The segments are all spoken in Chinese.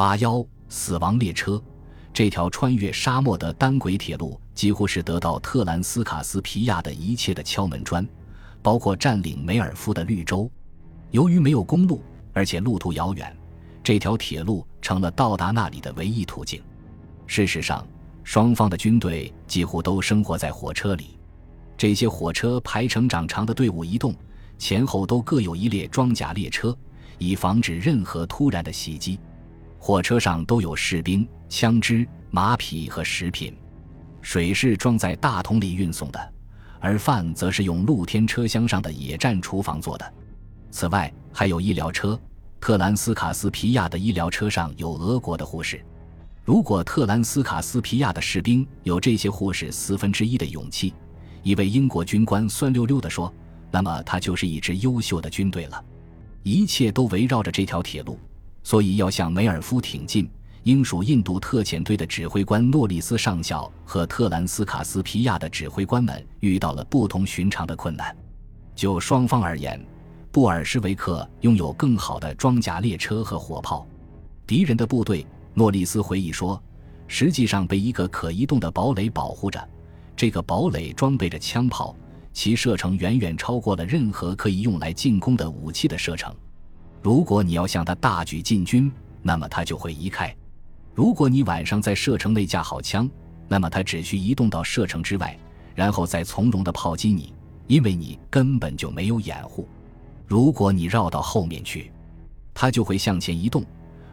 八幺死亡列车，这条穿越沙漠的单轨铁路几乎是得到特兰斯卡斯皮亚的一切的敲门砖，包括占领梅尔夫的绿洲。由于没有公路，而且路途遥远，这条铁路成了到达那里的唯一途径。事实上，双方的军队几乎都生活在火车里。这些火车排成长长的队伍移动，前后都各有一列装甲列车，以防止任何突然的袭击。火车上都有士兵、枪支、马匹和食品，水是装在大桶里运送的，而饭则是用露天车厢上的野战厨房做的。此外，还有医疗车。特兰斯卡斯皮亚的医疗车上有俄国的护士。如果特兰斯卡斯皮亚的士兵有这些护士四分之一的勇气，一位英国军官酸溜溜地说，那么他就是一支优秀的军队了。一切都围绕着这条铁路。所以，要向梅尔夫挺进，英属印度特遣队的指挥官诺里斯上校和特兰斯卡斯皮亚的指挥官们遇到了不同寻常的困难。就双方而言，布尔什维克拥有更好的装甲列车和火炮，敌人的部队，诺里斯回忆说，实际上被一个可移动的堡垒保护着。这个堡垒装备着枪炮，其射程远远超过了任何可以用来进攻的武器的射程。如果你要向他大举进军，那么他就会移开；如果你晚上在射程内架好枪，那么他只需移动到射程之外，然后再从容地炮击你，因为你根本就没有掩护。如果你绕到后面去，他就会向前移动，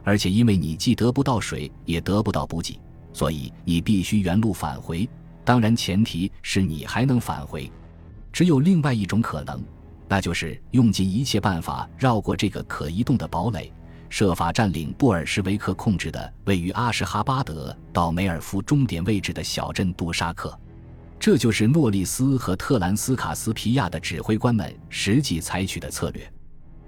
而且因为你既得不到水，也得不到补给，所以你必须原路返回。当然，前提是你还能返回。只有另外一种可能。那就是用尽一切办法绕过这个可移动的堡垒，设法占领布尔什维克控制的位于阿什哈巴德到梅尔夫终点位置的小镇杜沙克。这就是诺利斯和特兰斯卡斯皮亚的指挥官们实际采取的策略。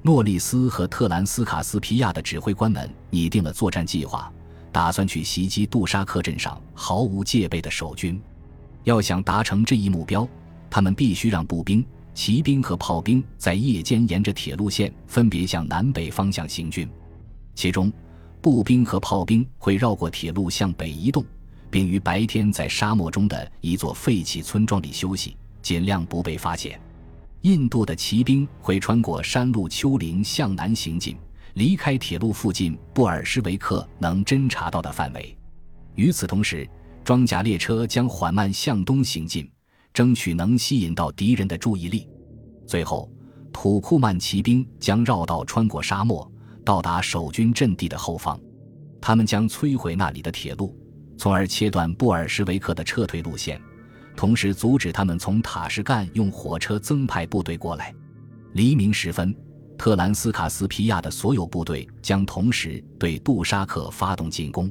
诺利斯和特兰斯卡斯皮亚的指挥官们拟定了作战计划，打算去袭击杜沙克镇上毫无戒备的守军。要想达成这一目标，他们必须让步兵。骑兵和炮兵在夜间沿着铁路线分别向南北方向行军，其中步兵和炮兵会绕过铁路向北移动，并于白天在沙漠中的一座废弃村庄里休息，尽量不被发现。印度的骑兵会穿过山路丘陵向南行进，离开铁路附近布尔什维克能侦察到的范围。与此同时，装甲列车将缓慢向东行进。争取能吸引到敌人的注意力。最后，土库曼骑兵将绕道穿过沙漠，到达守军阵地的后方。他们将摧毁那里的铁路，从而切断布尔什维克的撤退路线，同时阻止他们从塔什干用火车增派部队过来。黎明时分，特兰斯卡斯皮亚的所有部队将同时对杜沙克发动进攻。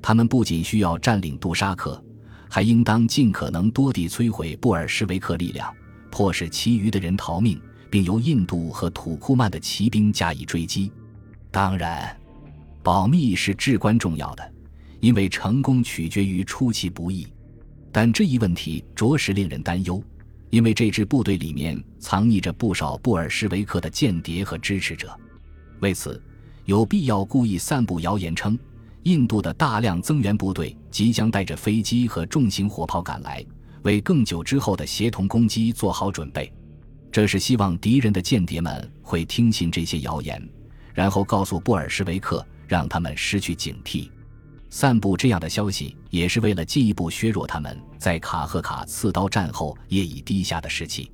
他们不仅需要占领杜沙克。还应当尽可能多地摧毁布尔什维克力量，迫使其余的人逃命，并由印度和土库曼的骑兵加以追击。当然，保密是至关重要的，因为成功取决于出其不意。但这一问题着实令人担忧，因为这支部队里面藏匿着不少布尔什维克的间谍和支持者。为此，有必要故意散布谣言称。印度的大量增援部队即将带着飞机和重型火炮赶来，为更久之后的协同攻击做好准备。这是希望敌人的间谍们会听信这些谣言，然后告诉布尔什维克，让他们失去警惕。散布这样的消息，也是为了进一步削弱他们在卡赫卡刺刀战后业已低下的士气。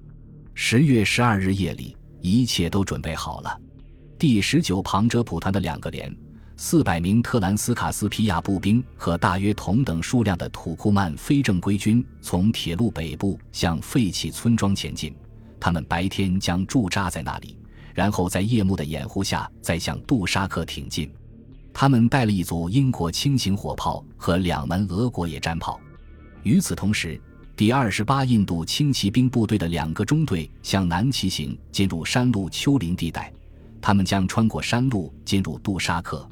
十月十二日夜里，一切都准备好了。第十九庞哲普团的两个连。四百名特兰斯卡斯皮亚步兵和大约同等数量的土库曼非正规军从铁路北部向废弃村庄前进。他们白天将驻扎在那里，然后在夜幕的掩护下再向杜沙克挺进。他们带了一组英国轻型火炮和两门俄国野战炮。与此同时，第二十八印度轻骑兵部队的两个中队向南骑行，进入山路丘陵地带。他们将穿过山路进入杜沙克。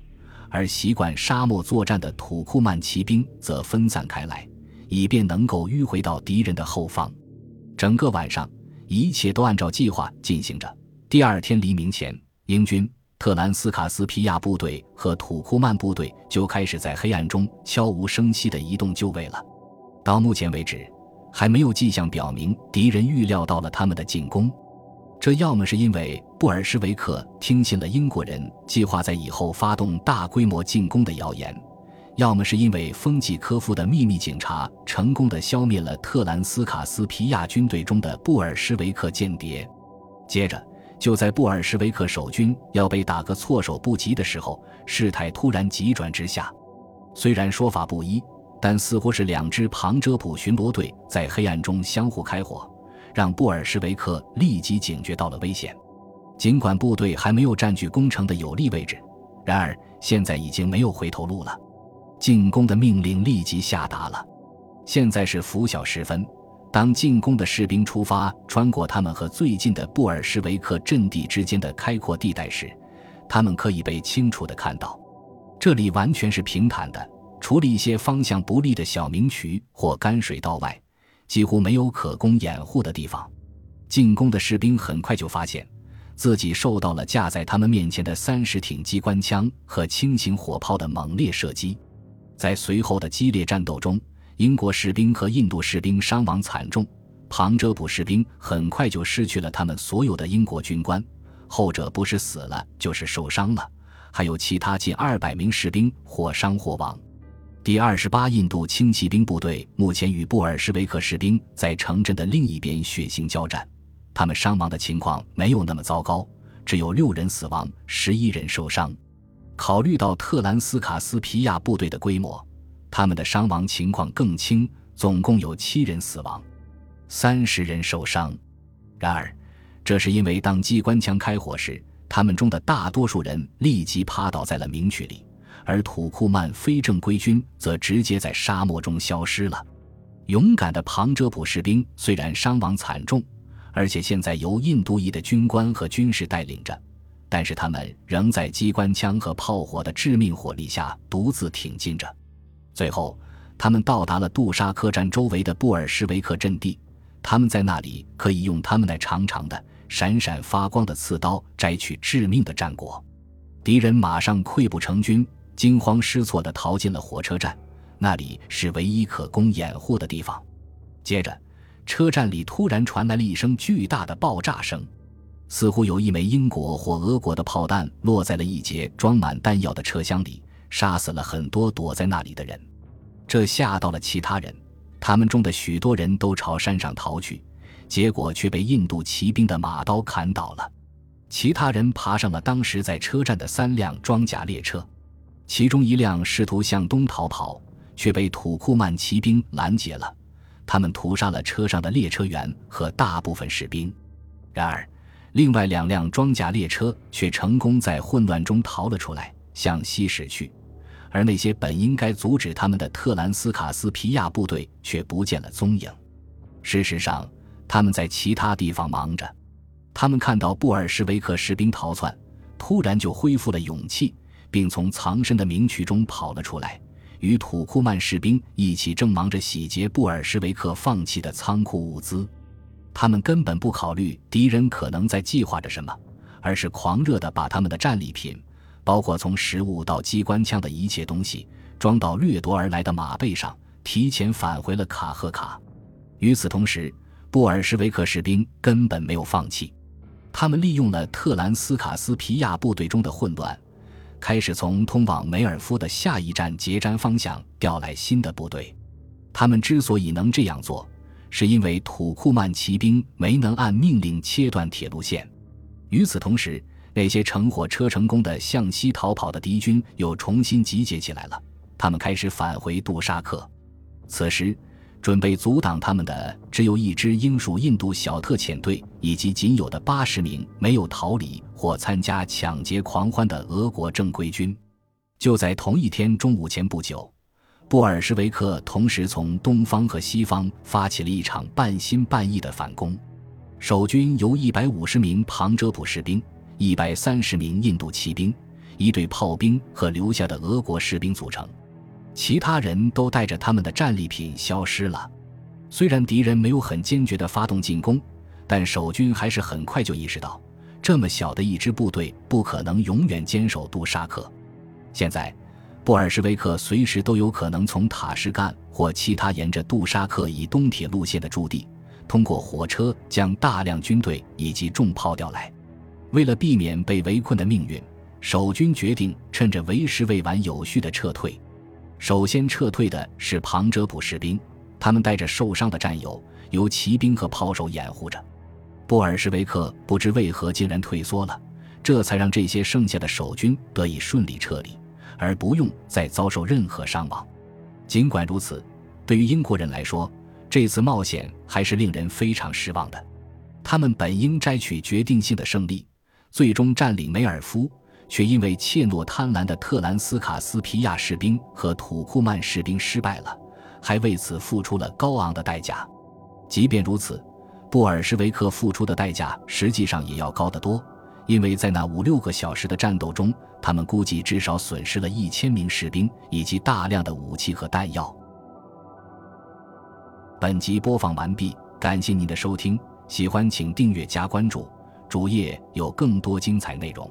而习惯沙漠作战的土库曼骑兵则分散开来，以便能够迂回到敌人的后方。整个晚上，一切都按照计划进行着。第二天黎明前，英军、特兰斯卡斯皮亚部队和土库曼部队就开始在黑暗中悄无声息地移动就位了。到目前为止，还没有迹象表明敌人预料到了他们的进攻。这要么是因为布尔什维克听信了英国人计划在以后发动大规模进攻的谣言，要么是因为丰纪科夫的秘密警察成功的消灭了特兰斯卡斯皮亚军队中的布尔什维克间谍。接着。就在布尔什维克守军要被打个措手不及的时候，事态突然急转直下。虽然说法不一，但似乎是两支庞遮普巡逻队在黑暗中相互开火，让布尔什维克立即警觉到了危险。尽管部队还没有占据攻城的有利位置，然而现在已经没有回头路了。进攻的命令立即下达了。现在是拂晓时分。当进攻的士兵出发，穿过他们和最近的布尔什维克阵地之间的开阔地带时，他们可以被清楚地看到，这里完全是平坦的，除了一些方向不利的小明渠或干水道外，几乎没有可供掩护的地方。进攻的士兵很快就发现自己受到了架在他们面前的三十挺机关枪和轻型火炮的猛烈射击，在随后的激烈战斗中。英国士兵和印度士兵伤亡惨重，庞遮普士兵很快就失去了他们所有的英国军官，后者不是死了就是受伤了，还有其他近二百名士兵或伤或亡。第二十八印度轻骑兵部队目前与布尔什维克士兵在城镇的另一边血腥交战，他们伤亡的情况没有那么糟糕，只有六人死亡，十一人受伤。考虑到特兰斯卡斯皮亚部队的规模。他们的伤亡情况更轻，总共有七人死亡，三十人受伤。然而，这是因为当机关枪开火时，他们中的大多数人立即趴倒在了明渠里，而土库曼非正规军则直接在沙漠中消失了。勇敢的庞遮普士兵虽然伤亡惨重，而且现在由印度裔的军官和军士带领着，但是他们仍在机关枪和炮火的致命火力下独自挺进着。最后，他们到达了杜沙客栈周围的布尔什维克阵地。他们在那里可以用他们那长长的、闪闪发光的刺刀摘取致命的战果。敌人马上溃不成军，惊慌失措地逃进了火车站，那里是唯一可供掩护的地方。接着，车站里突然传来了一声巨大的爆炸声，似乎有一枚英国或俄国的炮弹落在了一节装满弹药的车厢里。杀死了很多躲在那里的人，这吓到了其他人。他们中的许多人都朝山上逃去，结果却被印度骑兵的马刀砍倒了。其他人爬上了当时在车站的三辆装甲列车，其中一辆试图向东逃跑，却被土库曼骑兵拦截了。他们屠杀了车上的列车员和大部分士兵。然而，另外两辆装甲列车却成功在混乱中逃了出来，向西驶去。而那些本应该阻止他们的特兰斯卡斯皮亚部队却不见了踪影。事实上，他们在其他地方忙着。他们看到布尔什维克士兵逃窜，突然就恢复了勇气，并从藏身的明渠中跑了出来，与土库曼士兵一起正忙着洗劫布尔什维克放弃的仓库物资。他们根本不考虑敌人可能在计划着什么，而是狂热地把他们的战利品。包括从食物到机关枪的一切东西，装到掠夺而来的马背上，提前返回了卡赫卡。与此同时，布尔什维克士兵根本没有放弃，他们利用了特兰斯卡斯皮亚部队中的混乱，开始从通往梅尔夫的下一站结詹方向调来新的部队。他们之所以能这样做，是因为土库曼骑兵没能按命令切断铁路线。与此同时，那些乘火车成功的向西逃跑的敌军又重新集结起来了，他们开始返回杜沙克。此时，准备阻挡他们的只有一支英属印度小特遣队以及仅有的八十名没有逃离或参加抢劫狂欢的俄国正规军。就在同一天中午前不久，布尔什维克同时从东方和西方发起了一场半心半意的反攻。守军由一百五十名旁遮普士兵。一百三十名印度骑兵、一队炮兵和留下的俄国士兵组成，其他人都带着他们的战利品消失了。虽然敌人没有很坚决地发动进攻，但守军还是很快就意识到，这么小的一支部队不可能永远坚守杜沙克。现在，布尔什维克随时都有可能从塔什干或其他沿着杜沙克以东铁路线的驻地，通过火车将大量军队以及重炮调来。为了避免被围困的命运，守军决定趁着为时未晚有序的撤退。首先撤退的是旁遮普士兵，他们带着受伤的战友，由骑兵和炮手掩护着。布尔什维克不知为何竟然退缩了，这才让这些剩下的守军得以顺利撤离，而不用再遭受任何伤亡。尽管如此，对于英国人来说，这次冒险还是令人非常失望的。他们本应摘取决定性的胜利。最终占领梅尔夫，却因为怯懦贪婪的特兰斯卡斯皮亚士兵和土库曼士兵失败了，还为此付出了高昂的代价。即便如此，布尔什维克付出的代价实际上也要高得多，因为在那五六个小时的战斗中，他们估计至少损失了一千名士兵以及大量的武器和弹药。本集播放完毕，感谢您的收听，喜欢请订阅加关注。主页有更多精彩内容。